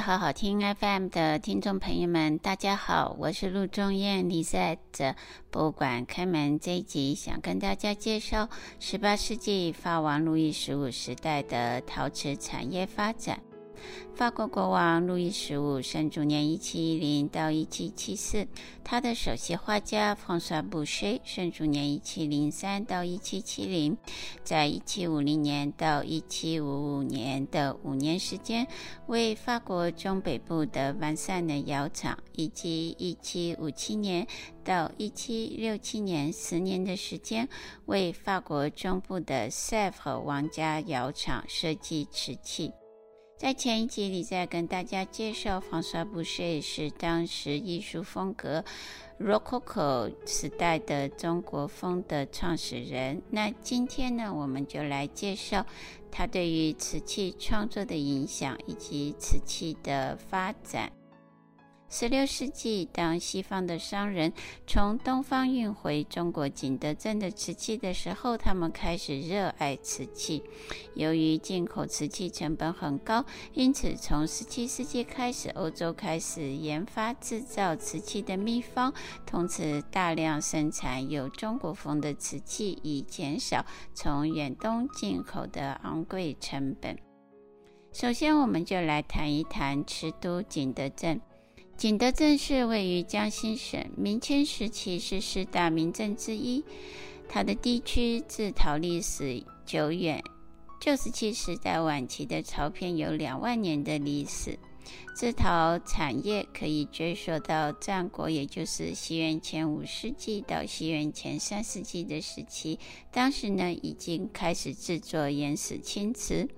好好听 FM 的听众朋友们，大家好，我是陆中艳。李在这博物馆开门这一集，想跟大家介绍十八世纪法王路易十五时代的陶瓷产业发展。法国国王路易十五生卒年一七一零到一七七四，他的首席画家冯萨布谢生卒年一七零三到一七七零，在一七五零年到一七五五年的五年时间，为法国中北部的完善的窑厂，以及一七五七年到一七六七年十年的时间，为法国中部的塞弗王家窑厂设计瓷器。在前一集里，在跟大家介绍，方刷布谢是当时艺术风格 Rococo 时代的中国风的创始人。那今天呢，我们就来介绍他对于瓷器创作的影响以及瓷器的发展。十六世纪，当西方的商人从东方运回中国景德镇的瓷器的时候，他们开始热爱瓷器。由于进口瓷器成本很高，因此从十七世纪开始，欧洲开始研发制造瓷器的秘方，同时大量生产有中国风的瓷器，以减少从远东进口的昂贵成本。首先，我们就来谈一谈瓷都景德镇。景德镇是位于江西省，明清时期是四大名镇之一。它的地区自陶历史久远，旧石器时代晚期的陶片有两万年的历史。制陶产业可以追溯到战国，也就是西元前五世纪到西元前三世纪的时期。当时呢，已经开始制作原始青瓷。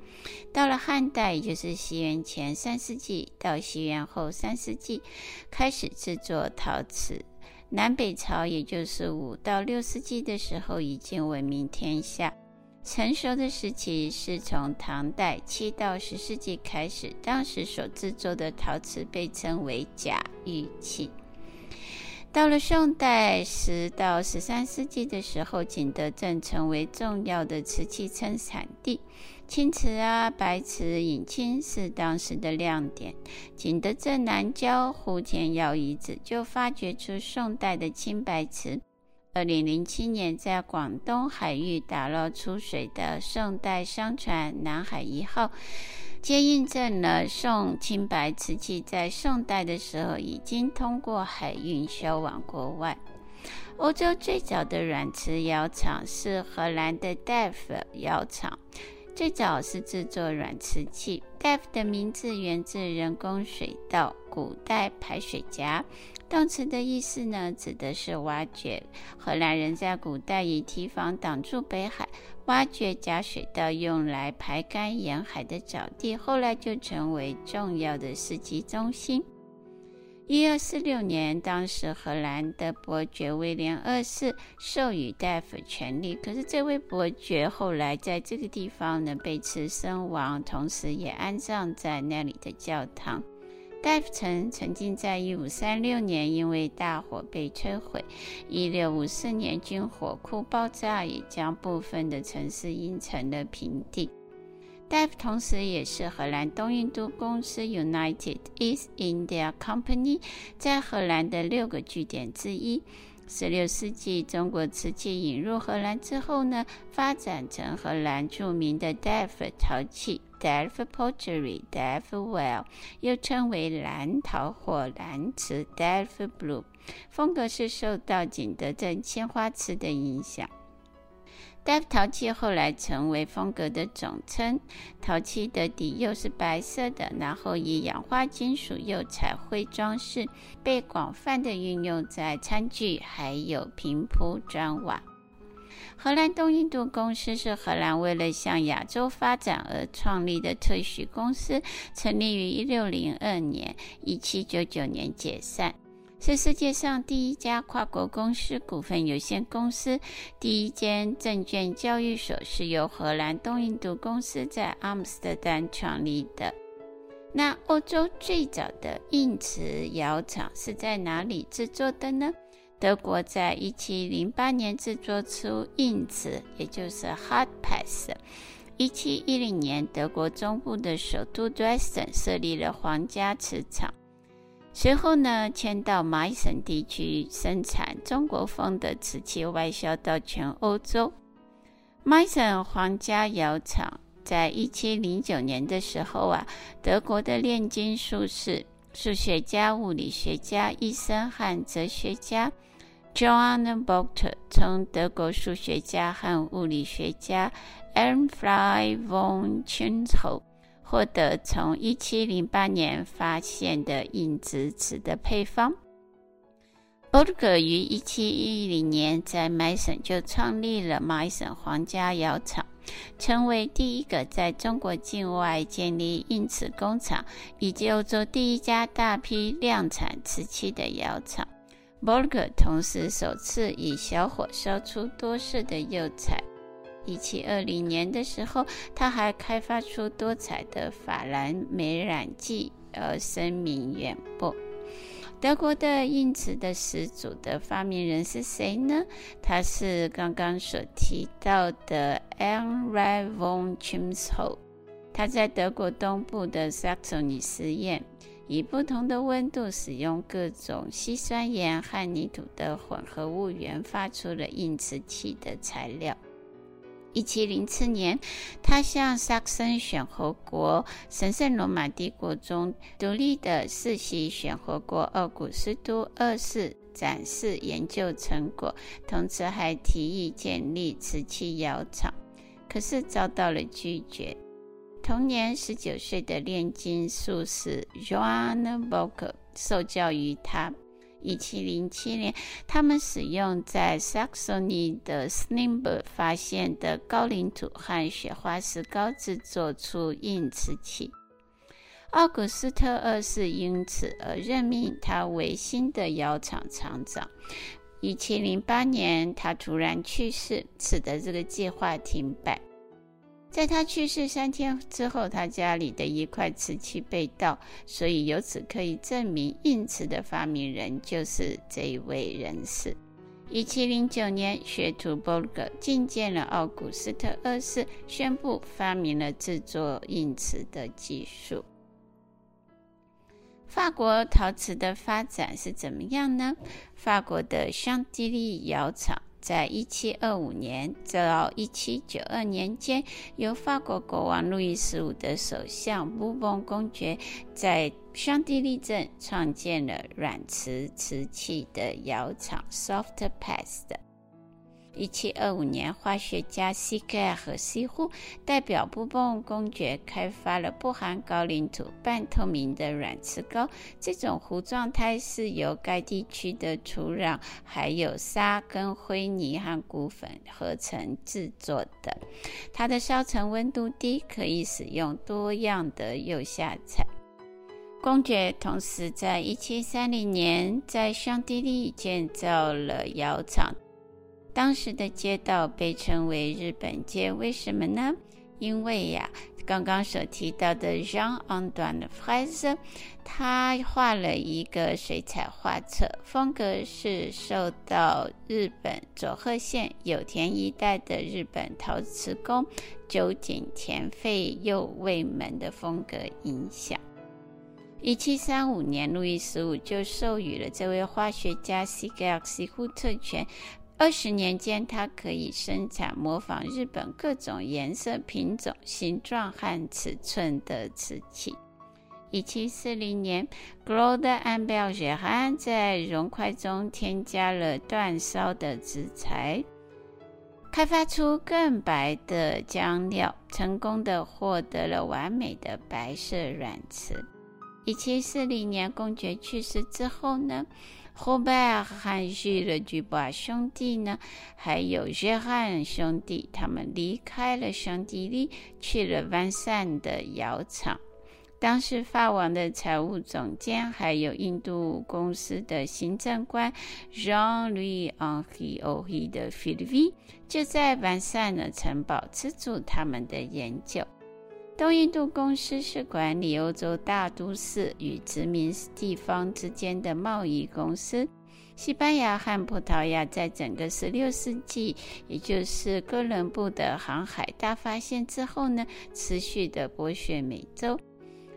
到了汉代，也就是西元前三世纪到西元后三世纪，开始制作陶瓷。南北朝，也就是五到六世纪的时候，已经闻名天下。成熟的时期是从唐代七到十世纪开始，当时所制作的陶瓷被称为假玉器。到了宋代十到十三世纪的时候，景德镇成为重要的瓷器生产地，青瓷啊、白瓷、隐青是当时的亮点。景德镇南郊呼天窑遗址就发掘出宋代的青白瓷。二零零七年，在广东海域打捞出水的宋代商船“南海一号”，皆印证了宋青白瓷器在宋代的时候已经通过海运销往国外。欧洲最早的软瓷窑厂是荷兰的 Delft 窑厂。最早是制作软瓷器，Delft 的名字源自人工水道，古代排水夹。动词的意思呢，指的是挖掘。荷兰人在古代以堤防挡住北海，挖掘假水道，用来排干沿海的沼地，后来就成为重要的市集中心。一二四六年，当时荷兰的伯爵威廉二世授予戴夫权力，可是这位伯爵后来在这个地方呢被刺身亡，同时也安葬在那里的教堂。戴夫城曾经在一五三六年因为大火被摧毁，一六五四年军火库爆炸，也将部分的城市淹成了平地。戴夫同时也是荷兰东印度公司 United East India Company 在荷兰的六个据点之一。十六世纪，中国瓷器引入荷兰之后呢，发展成荷兰著名的 Delft 陶器 Delft Pottery Delft Well，又称为蓝陶或蓝瓷 Delft Blue，风格是受到景德镇青花瓷的影响。戴夫陶器后来成为风格的总称。陶器的底釉是白色的，然后以氧化金属釉彩绘装饰，被广泛的运用在餐具还有平铺砖瓦。荷兰东印度公司是荷兰为了向亚洲发展而创立的特许公司，成立于一六零二年，一七九九年解散。是世界上第一家跨国公司股份有限公司，第一间证券交易所是由荷兰东印度公司在阿姆斯特丹创立的。那欧洲最早的硬瓷窑厂是在哪里制作的呢？德国在一七零八年制作出硬瓷，也就是 hard pass。一七一零年，德国中部的首都 Dresden 设立了皇家瓷厂。随后呢，迁到麻省地区生产中国风的瓷器，外销到全欧洲。麻省皇家窑厂在一七零九年的时候啊，德国的炼金术士、数学家、物理学家、医生和哲学家 Johann Bochter 从德国数学家和物理学家 Ernst von Chemnitz 获得从一七零八年发现的硬质瓷的配方。b o r g e r 于一七一零年在麻省就创立了麻省皇家窑厂，成为第一个在中国境外建立硬瓷工厂，以及欧洲第一家大批量产瓷器的窑厂。b o r g e r 同时首次以小火烧出多色的釉彩。一七二零年的时候，他还开发出多彩的法兰美染剂，而声名远播。德国的硬瓷的始祖的发明人是谁呢？他是刚刚所提到的 Ernst von Chemnitz。他在德国东部的萨克索尼实验，以不同的温度使用各种矽酸盐和泥土的混合物，研发出了硬瓷器的材料。一七零七年，他向萨克森选侯国神圣罗马帝国中独立的世袭选侯国奥古斯都二世展示研究成果，同时还提议建立瓷器窑厂，可是遭到了拒绝。同年十九岁的炼金术士 Joanna Bocker 受教于他。一七零七年，他们使用在萨克索尼的 s n i m b e r 发现的高岭土和雪花石膏制作出硬瓷器。奥古斯特二世因此而任命他为新的窑厂厂长。一七零八年，他突然去世，使得这个计划停摆。在他去世三天之后，他家里的一块瓷器被盗，所以由此可以证明硬瓷的发明人就是这一位人士。一七零九年，学徒波格觐见了奥古斯特二世，宣布发明了制作硬瓷的技术。法国陶瓷的发展是怎么样呢？法国的香缇丽窑厂。在一七二五年到一七九二年间，由法国国王路易十五的首相布翁公爵在香地利镇创建了软瓷瓷器的窑厂 （Soft Paste）。一七二五年，化学家西盖和西户代表布本公爵开发了不含高岭土、半透明的软瓷膏。这种糊状胎是由该地区的土壤、还有沙跟灰泥和骨粉合成制作的。它的烧成温度低，可以使用多样的釉下彩。公爵同时在一七三零年在香缇丽建造了窑厂。当时的街道被称为日本街，为什么呢？因为呀，刚刚所提到的 Jean-Antoine Fraise，他画了一个水彩画册，风格是受到日本佐贺县有田一带的日本陶瓷工酒井田费右卫门的风格影响。一七三五年，路易十五就授予了这位化学家西格尔西呼特权。二十年间，它可以生产模仿日本各种颜色、品种、形状和尺寸的瓷器。一七四零年，Groude Ambeljean 在溶块中添加了煅烧的植材，开发出更白的浆料，成功的获得了完美的白色软瓷。一七四零年，公爵去世之后呢，后拜和许了居巴兄弟呢，还有约翰兄弟，他们离开了香缇丽，去了万山的窑厂。当时法王的财务总监，还有印度公司的行政官 Jean-Louis Henri Oreille de Filly 就在万善呢城堡资助他们的研究。东印度公司是管理欧洲大都市与殖民地方之间的贸易公司。西班牙和葡萄牙在整个16世纪，也就是哥伦布的航海大发现之后呢，持续的剥削美洲。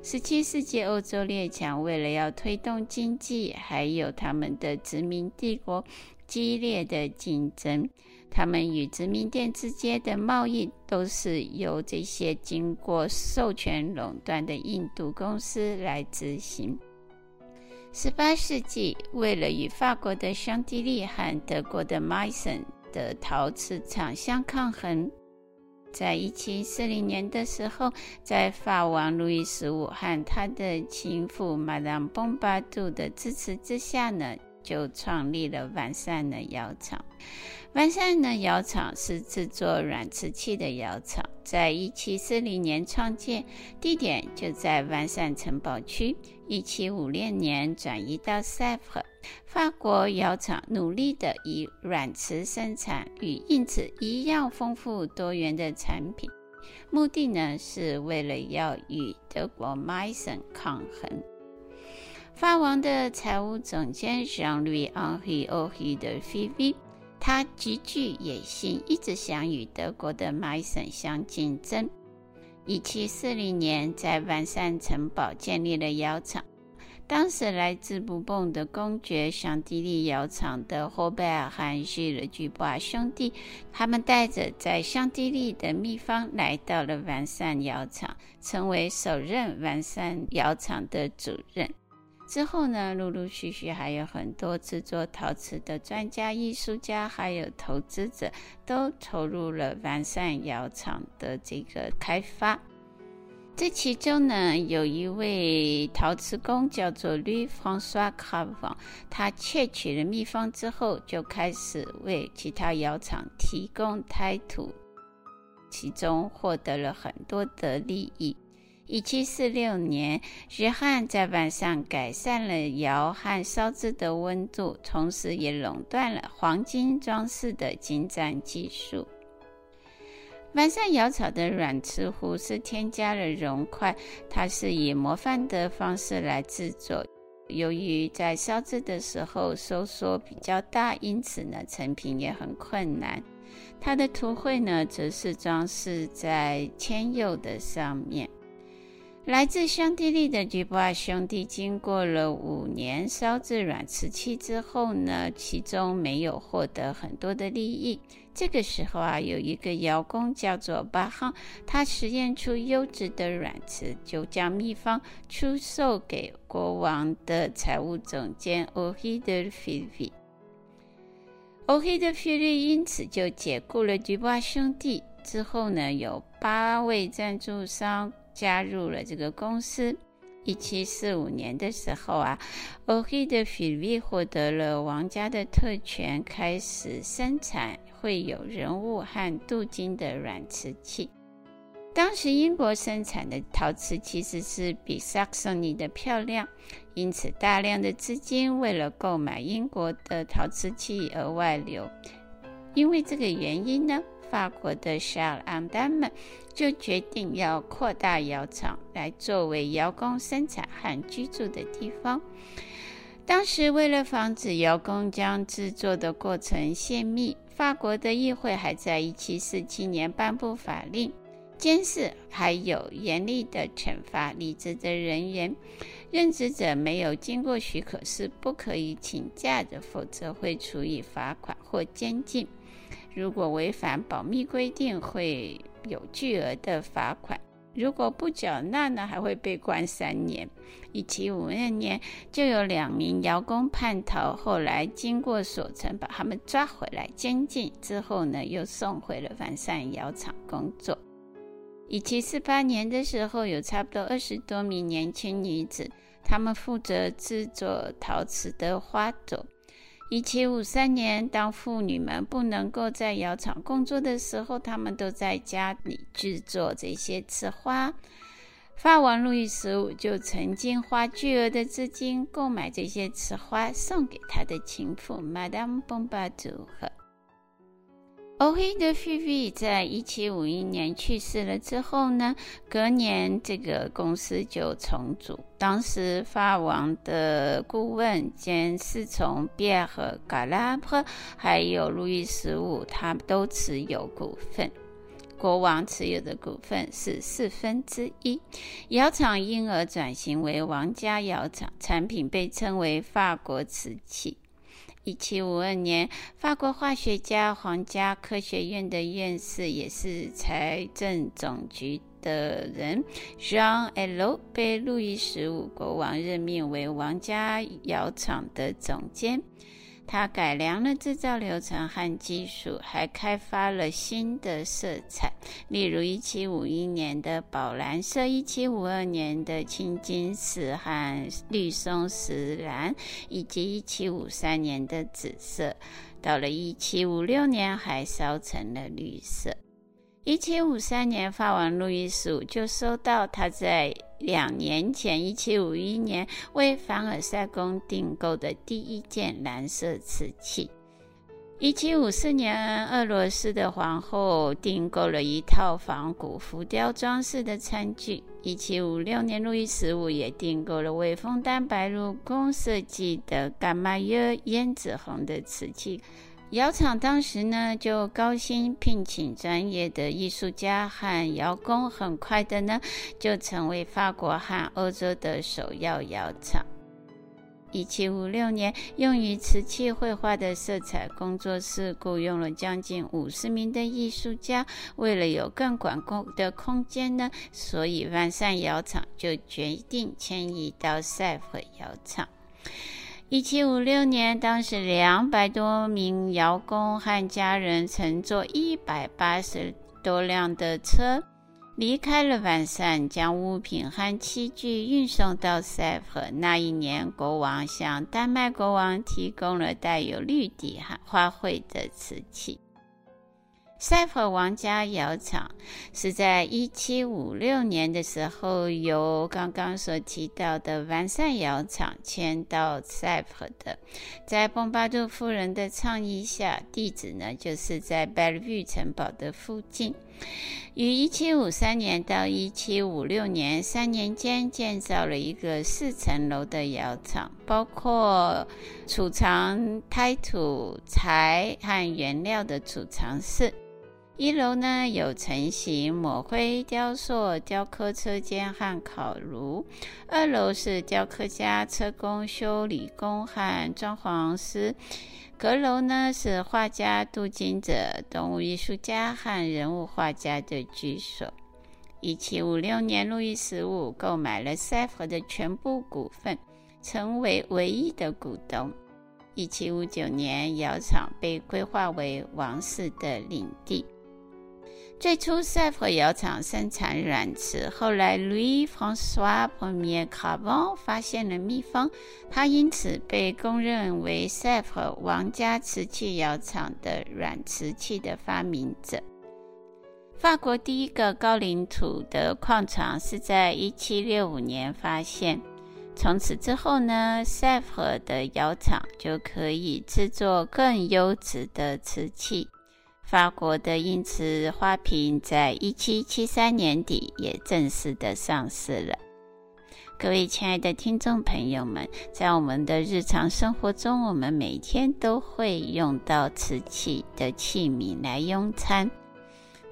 十七世纪，欧洲列强为了要推动经济，还有他们的殖民帝国激烈的竞争，他们与殖民地之间的贸易都是由这些经过授权垄断的印度公司来执行。十八世纪，为了与法国的香蒂丽和德国的麦森的陶瓷厂相抗衡。在一七四零年的时候，在法王路易十五和他的情妇玛兰蓬巴杜的支持之下呢，就创立了万善的窑厂。万善的窑厂是制作软瓷器的窑厂，在一七四零年创建，地点就在万善城堡区。一七五六年转移到塞浦。法国窑厂努力地以软瓷生产与硬瓷一样丰富多元的产品，目的呢是为了要与德国麦森抗衡。法王的财务总监 Jean-Louis Henri Oreille de Filly，他极具野心，一直想与德国的麦森相竞争。一七四零年，在万善城堡建立了窑厂。当时来自布蓬的公爵香缇丽窑厂的霍贝尔和希尔居布瓦兄弟，他们带着在香缇丽的秘方来到了万善窑厂，成为首任万善窑厂的主任。之后呢，陆陆续续还有很多制作陶瓷的专家、艺术家，还有投资者，都投入了完善窑厂的这个开发。这其中呢，有一位陶瓷工叫做 Louis-François Gravant，他窃取了秘方之后，就开始为其他窑厂提供胎土，其中获得了很多的利益。一七四六年，约翰在晚上改善了窑和烧制的温度，同时也垄断了黄金装饰的精湛技术。万善窑厂的软瓷壶是添加了熔块，它是以模范的方式来制作。由于在烧制的时候收缩比较大，因此呢，成品也很困难。它的图绘呢，则是装饰在铅釉的上面。来自香缇丽的居布瓦兄弟，经过了五年烧制软瓷器之后呢，其中没有获得很多的利益。这个时候啊，有一个窑工叫做巴哈，他实验出优质的软瓷，就将秘方出售给国王的财务总监 Oreille de Filly。Oreille de Filly 因此就解雇了居布瓦兄弟。之后呢，有八位赞助商。加入了这个公司。一七四五年的时候啊，Oreille de Filly 获得了王家的特权，开始生产会有人物和镀金的软瓷器。当时英国生产的陶瓷其实是比萨克森尼的漂亮，因此大量的资金为了购买英国的陶瓷器而外流。因为这个原因呢，法国的夏尔昂丹们就决定要扩大窑厂，来作为窑工生产和居住的地方。当时，为了防止窑工将制作的过程泄密，法国的议会还在1747年颁布法令，监视还有严厉的惩罚离职的人员。任职者没有经过许可是不可以请假的，否则会处以罚款或监禁。如果违反保密规定，会有巨额的罚款；如果不缴纳呢，还会被关三年。一七五二年，就有两名窑工叛逃，后来经过锁城，把他们抓回来监禁，之后呢，又送回了万善窑厂工作。一七四八年的时候，有差不多二十多名年轻女子，她们负责制作陶瓷的花朵。一七五三年，当妇女们不能够在窑厂工作的时候，她们都在家里制作这些瓷花。法王路易十五就曾经花巨额的资金购买这些瓷花，送给他的情妇 Madame Pompadour。Henri de Fivi 在一七五一年去世了之后呢，隔年这个公司就重组。当时法王的顾问兼侍从 Pierre Galabru 还有路易十五，他们都持有股份。国王持有的股份是四分之一。窑厂因而转型为王家窑厂，产品被称为法国瓷器。一七五二年，法国化学家、皇家科学院的院士，也是财政总局的人，Jean L. 被路易十五国王任命为王家窑厂的总监。他改良了制造流程和技术，还开发了新的色彩，例如1751年的宝蓝色、1752年的青金石和绿松石蓝，以及1753年的紫色。到了1756年，还烧成了绿色。一七五三年，法王路易十五就收到他在两年前，一七五一年为凡尔赛宫订购的第一件蓝色瓷器。一七五四年，俄罗斯的皇后订购了一套仿古浮雕装饰的餐具。一七五六年，路易十五也订购了为枫丹白露宫设计的伽马约胭脂红的瓷器。窑厂当时呢，就高薪聘请专业的艺术家和窑工，很快的呢，就成为法国和欧洲的首要窑厂。一七五六年，用于瓷器绘画的色彩工作室雇佣了将近五十名的艺术家。为了有更广阔的空间呢，所以万善窑厂就决定迁移到赛弗窑厂。一七五六年，当时两百多名窑工和家人乘坐一百八十多辆的车离开了万善，将物品和器具运送到塞浦。那一年，国王向丹麦国王提供了带有绿底和花卉的瓷器。赛佛王家窑厂是在一七五六年的时候，由刚刚所提到的完善窑厂迁到赛佛的。在崩巴杜夫人的倡议下，地址呢就是在贝尔维城堡的附近。于一七五三年到一七五六年三年间，建造了一个四层楼的窑厂，包括储藏胎土、材和原料的储藏室。一楼呢有成型、抹灰、雕塑、雕刻车间和烤炉；二楼是雕刻家、车工、修理工和装潢师；阁楼呢是画家、镀金者、动物艺术家和人物画家的居所。一七五六年，路易十五购买了塞佛的全部股份，成为唯一的股东。一七五九年，窑厂被规划为王室的领地。最初，赛弗窑厂生产软瓷。后来，Louis-François Ier Cravant 发现了秘方，他因此被公认为赛弗王家瓷器窑厂的软瓷器的发明者。法国第一个高岭土的矿床是在1765年发现。从此之后呢，赛弗的窑厂就可以制作更优质的瓷器。法国的英瓷花瓶在一七七三年底也正式的上市了。各位亲爱的听众朋友们，在我们的日常生活中，我们每天都会用到瓷器的器皿来用餐。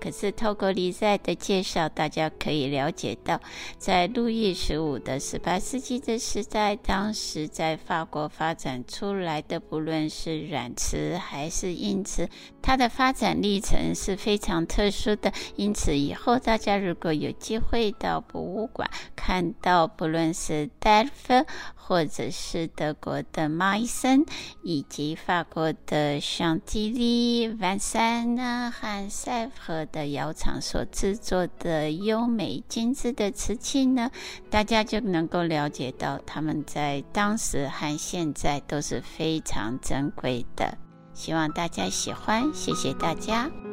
可是透过李赛的介绍，大家可以了解到，在路易十五的十八世纪的时代，当时在法国发展出来的，不论是软瓷还是硬瓷，它的发展历程是非常特殊的。因此，以后大家如果有机会到博物馆看到，不论是戴夫，或者是德国的马伊森，以及法国的香吉利、万善呢和赛弗的窑厂所制作的优美精致的瓷器呢，大家就能够了解到他们在当时和现在都是非常珍贵的。希望大家喜欢，谢谢大家。